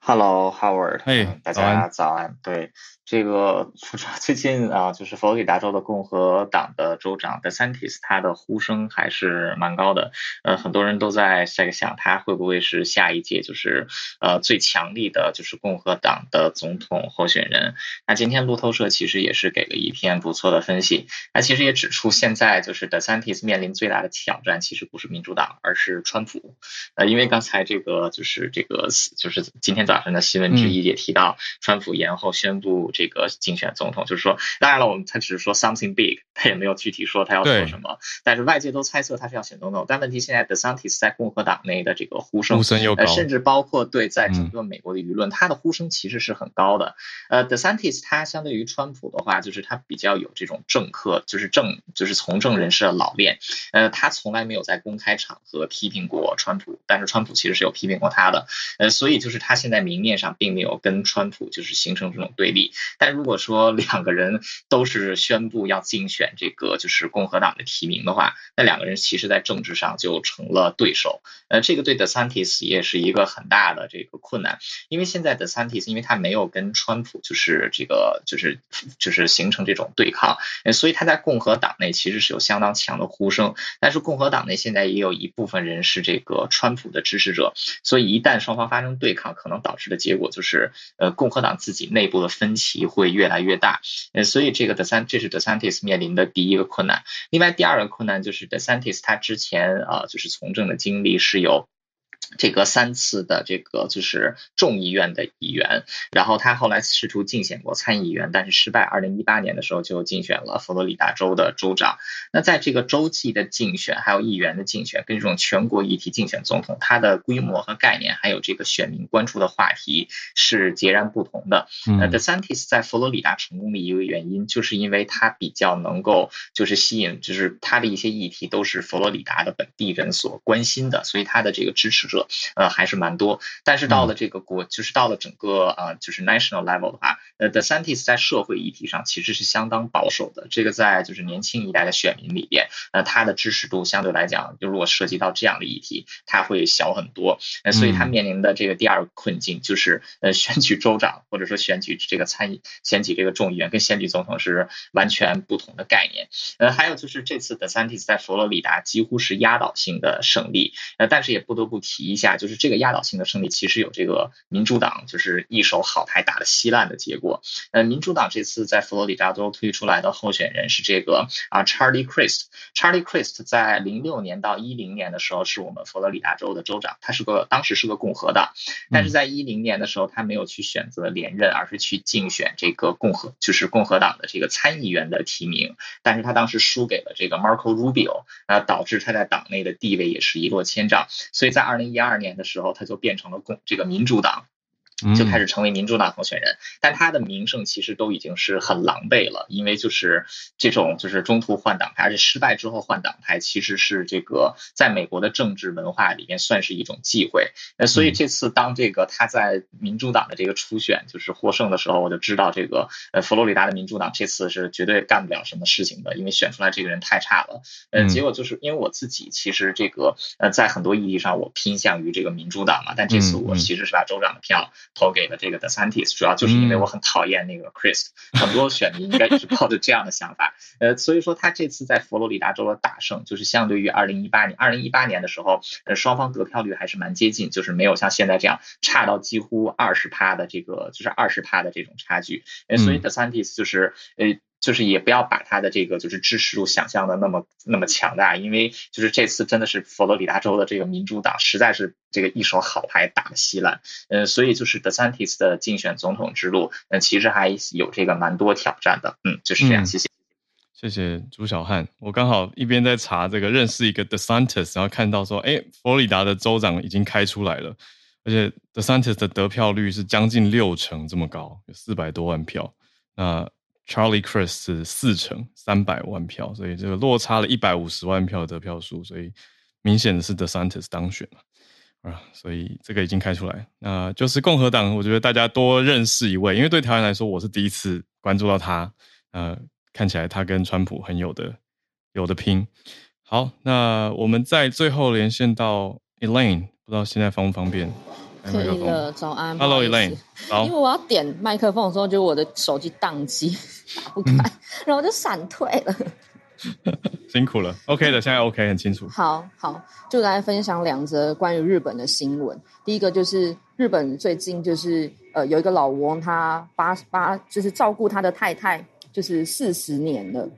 Hello，Howard，嘿，大家早安。对。这个最近啊，就是佛罗里达州的共和党的州长 DeSantis，他的呼声还是蛮高的。呃，很多人都在在想，他会不会是下一届就是呃最强力的，就是共和党的总统候选人？那今天路透社其实也是给了一篇不错的分析。那其实也指出，现在就是 DeSantis 面临最大的挑战，其实不是民主党，而是川普。呃，因为刚才这个就是这个就是今天早上的新闻之一也提到，川普延后宣布。这个竞选总统，就是说，当然了，我们他只是说 something big，他也没有具体说他要做什么，但是外界都猜测他是要选总统。但问题现在 DeSantis 在共和党内的这个呼声，呼声又高，甚至包括对在整个美国的舆论，他的呼声其实是很高的。呃，DeSantis 他相对于川普的话，就是他比较有这种政客，就是政，就是从政人士的老练。呃，他从来没有在公开场合批评过川普，但是川普其实是有批评过他的。呃，所以就是他现在明面上并没有跟川普就是形成这种对立。但如果说两个人都是宣布要竞选这个就是共和党的提名的话，那两个人其实在政治上就成了对手。呃，这个对 DeSantis 也是一个很大的这个困难，因为现在 DeSantis 因为他没有跟川普就是这个就是就是形成这种对抗，所以他在共和党内其实是有相当强的呼声。但是共和党内现在也有一部分人是这个川普的支持者，所以一旦双方发生对抗，可能导致的结果就是呃共和党自己内部的分歧会。越来越大，呃，所以这个 DeSan 这是 DeSantis 面临的第一个困难。另外，第二个困难就是 DeSantis 他之前啊，就是从政的经历是有。这个三次的这个就是众议院的议员，然后他后来试图竞选过参议员，但是失败。二零一八年的时候就竞选了佛罗里达州的州长。那在这个州际的竞选，还有议员的竞选，跟这种全国议题竞选总统，它的规模和概念，还有这个选民关注的话题是截然不同的。呃，DeSantis 在佛罗里达成功的一个原因，就是因为他比较能够就是吸引，就是他的一些议题都是佛罗里达的本地人所关心的，所以他的这个支持。持者，呃，还是蛮多。但是到了这个国，就是到了整个呃，就是 national level 的话，呃，The Scientist 在社会议题上其实是相当保守的。这个在就是年轻一代的选民里边，呃，他的支持度相对来讲，就如果涉及到这样的议题，他会小很多。呃，所以他面临的这个第二个困境就是，呃，选举州长或者说选举这个参议、选举这个众议员跟选举总统是完全不同的概念。呃，还有就是这次 DeSantis 在佛罗里达几乎是压倒性的胜利。呃，但是也不得不提一下，就是这个压倒性的胜利其实有这个民主党就是一手好牌打得稀烂的结果。呃，民主党这次在佛罗里达州推出来的候选人是这个啊，Charlie Crist。Charlie Crist 在零六年到一零年的时候是我们佛罗里达州的州长，他是个当时是个共和党，但是在一零年的时候他没有去选择连任，而是去竞选这个共和，就是共和党的这个参议员的提名，但是他当时输给了这个 Marco Rubio，啊，导致他在党内的地位也是一落千丈，所以在二零一二年的时候他就变成了共这个民主党。就开始成为民主党候选人，但他的名声其实都已经是很狼狈了，因为就是这种就是中途换党派，而且失败之后换党派，其实是这个在美国的政治文化里面算是一种忌讳。呃，所以这次当这个他在民主党的这个初选就是获胜的时候，我就知道这个呃佛罗里达的民主党这次是绝对干不了什么事情的，因为选出来这个人太差了。呃，结果就是因为我自己其实这个呃在很多意义上我偏向于这个民主党嘛，但这次我其实是把州长的票。投给了这个 DeSantis，主要就是因为我很讨厌那个 Chris，很多选民应该也是抱着这样的想法。呃，所以说他这次在佛罗里达州的大胜，就是相对于二零一八年，二零一八年的时候，呃，双方得票率还是蛮接近，就是没有像现在这样差到几乎二十趴的这个，就是二十趴的这种差距。呃，所以 DeSantis 就是呃。就是也不要把他的这个就是支持度想象的那么那么强大，因为就是这次真的是佛罗里达州的这个民主党实在是这个一手好牌打的稀烂，嗯，所以就是 DeSantis 的竞选总统之路，嗯，其实还有这个蛮多挑战的，嗯，就是这样，谢谢，谢谢朱小汉，我刚好一边在查这个认识一个 DeSantis，然后看到说，哎，佛罗里达的州长已经开出来了，而且 DeSantis 的得票率是将近六成这么高，有四百多万票，那。Charlie Chris 是四成三百万票，所以这个落差了一百五十万票的得票数，所以明显的是 The Santis 当选了啊，所以这个已经开出来。那就是共和党，我觉得大家多认识一位，因为对台湾来说，我是第一次关注到他。呃，看起来他跟川普很有的有的拼。好，那我们在最后连线到 Elaine，不知道现在方不方便？可以了，早安。Hello Elaine，因为我要点麦克风的时候，就我的手机宕机，打不开，然后就闪退了。辛苦了，OK 的，现在 OK 很清楚。好好，就来分享两则关于日本的新闻。第一个就是日本最近就是呃有一个老翁，他八八就是照顾他的太太，就是四十年了。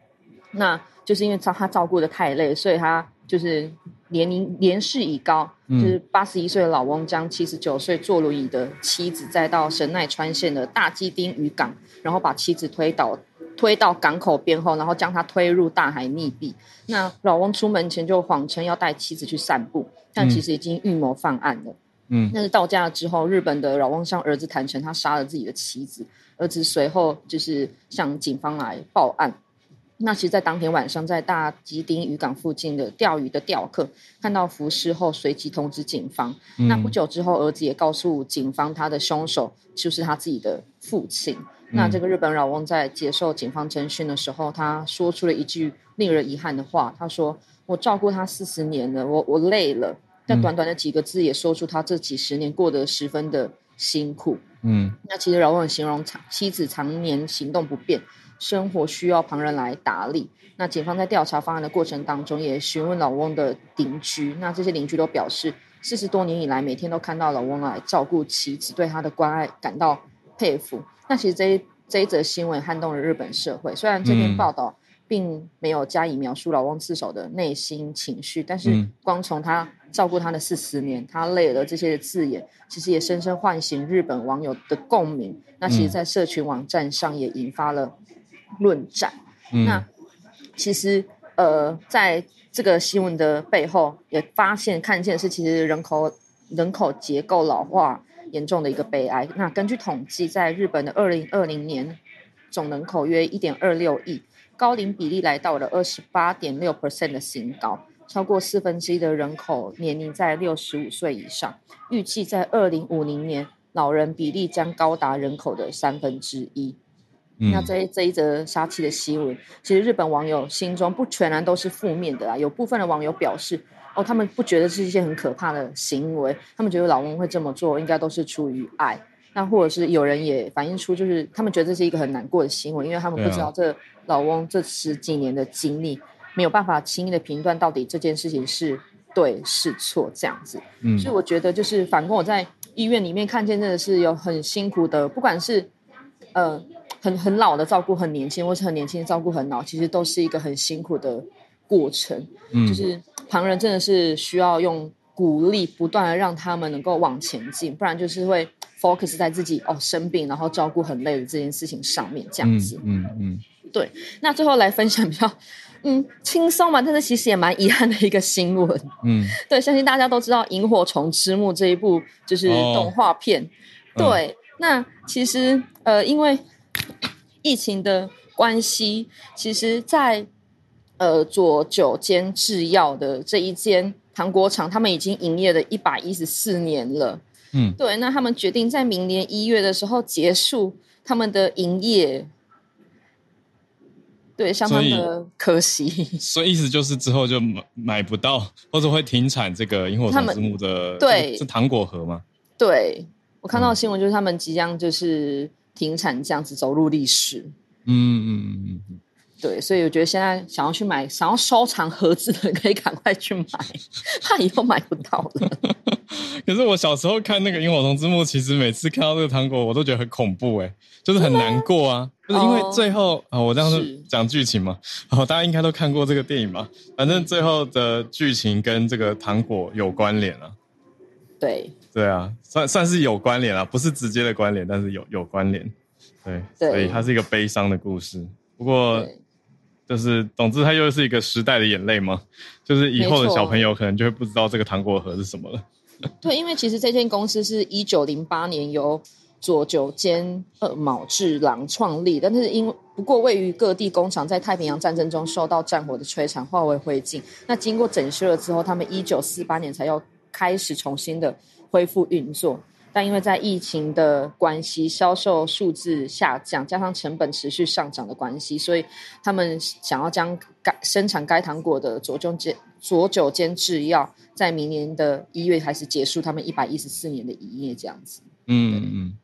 那就是因为照他照顾的太累，所以他就是。年龄年事已高，就是八十一岁的老翁将七十九岁坐轮椅的妻子载到神奈川县的大基町渔港，然后把妻子推倒推到港口边后，然后将他推入大海溺毙。那老翁出门前就谎称要带妻子去散步，但其实已经预谋犯案了。嗯，但是到家之后，日本的老翁向儿子坦诚他杀了自己的妻子，儿子随后就是向警方来报案。那其实，在当天晚上，在大吉丁渔港附近的钓鱼的钓客看到浮尸后，随即通知警方。那不久之后，儿子也告诉警方，他的凶手就是他自己的父亲。那这个日本老翁在接受警方侦讯的时候，他说出了一句令人遗憾的话：“他说，我照顾他四十年了，我我累了。”但短短的几个字，也说出他这几十年过得十分的辛苦。嗯，那其实老翁形容妻子常年行动不便。生活需要旁人来打理。那警方在调查方案的过程当中，也询问老翁的邻居。那这些邻居都表示，四十多年以来，每天都看到老翁来照顾妻子，对他的关爱感到佩服。那其实这一这一则新闻撼动了日本社会。虽然这篇报道并没有加以描述老翁自首的内心情绪，但是光从他照顾他的四十年，他累了这些字眼，其实也深深唤醒日本网友的共鸣。那其实，在社群网站上也引发了。论战，那其实呃，在这个新闻的背后，也发现看见是其实人口人口结构老化严重的一个悲哀。那根据统计，在日本的二零二零年总人口约一点二六亿，高龄比例来到了二十八点六 percent 的新高。超过四分之一的人口年龄在六十五岁以上，预计在二零五零年，老人比例将高达人口的三分之一。那这这一则杀妻的新闻，其实日本网友心中不全然都是负面的啊。有部分的网友表示，哦，他们不觉得是一件很可怕的行为，他们觉得老翁会这么做，应该都是出于爱。那或者是有人也反映出，就是他们觉得这是一个很难过的新闻，因为他们不知道这老翁这十几年的经历，没有办法轻易的评断到底这件事情是对是错这样子。嗯，所以我觉得就是反观我在医院里面看见，真的是有很辛苦的，不管是呃。很很老的照顾很年轻，或是很年轻的照顾很老，其实都是一个很辛苦的过程。嗯，就是旁人真的是需要用鼓励，不断的让他们能够往前进，不然就是会 focus 在自己哦生病，然后照顾很累的这件事情上面这样子。嗯嗯，对。那最后来分享比较嗯轻松嘛，但是其实也蛮遗憾的一个新闻。嗯，对，相信大家都知道《萤火虫之墓》这一部就是动画片。对，那其实呃因为。疫情的关系，其实，在呃左九间制药的这一间糖果厂，他们已经营业了一百一十四年了。嗯，对，那他们决定在明年一月的时候结束他们的营业，对，相当的可惜。所以意思就是之后就买买不到，或者会停产这个萤火虫之墓的，对，是糖果盒吗？对，我看到新闻就是他们即将就是。停产这样子走入历史，嗯嗯嗯嗯，对，所以我觉得现在想要去买、想要收藏盒子的，可以赶快去买，怕以后买不到了。可是我小时候看那个《萤火虫之墓》，其实每次看到这个糖果，我都觉得很恐怖，哎，就是很难过啊，就是因为最后啊，我这样子讲剧情嘛，哦，大家应该都看过这个电影嘛，反正最后的剧情跟这个糖果有关联啊。对。对啊，算算是有关联啊，不是直接的关联，但是有有关联。对，所以它是一个悲伤的故事。不过，就是总之，它又是一个时代的眼泪嘛。就是以后的小朋友可能就会不知道这个糖果盒是什么了。对，因为其实这间公司是一九零八年由佐久间二卯治郎创立，但是因为不过位于各地工厂在太平洋战争中受到战火的摧残，化为灰烬。那经过整修了之后，他们一九四八年才要开始重新的。恢复运作，但因为在疫情的关系，销售数字下降，加上成本持续上涨的关系，所以他们想要将该生产该糖果的左中间佐久间制药，在明年的一月开始结束他们一百一十四年的营业，这样子。嗯嗯，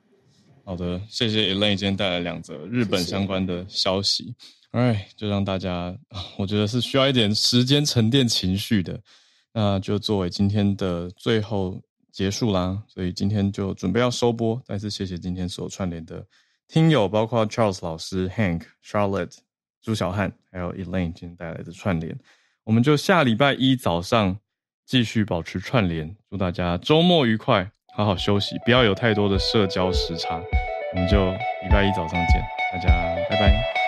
好的，谢谢 Elaine 今天带来两则日本相关的消息。哎，就让大家，我觉得是需要一点时间沉淀情绪的，那就作为今天的最后。结束啦，所以今天就准备要收播。再次谢谢今天所串联的听友，包括 Charles 老师、Hank、Charlotte、朱小汉，还有 Elaine 今天带来的串联。我们就下礼拜一早上继续保持串联。祝大家周末愉快，好好休息，不要有太多的社交时差。我们就礼拜一早上见，大家拜拜。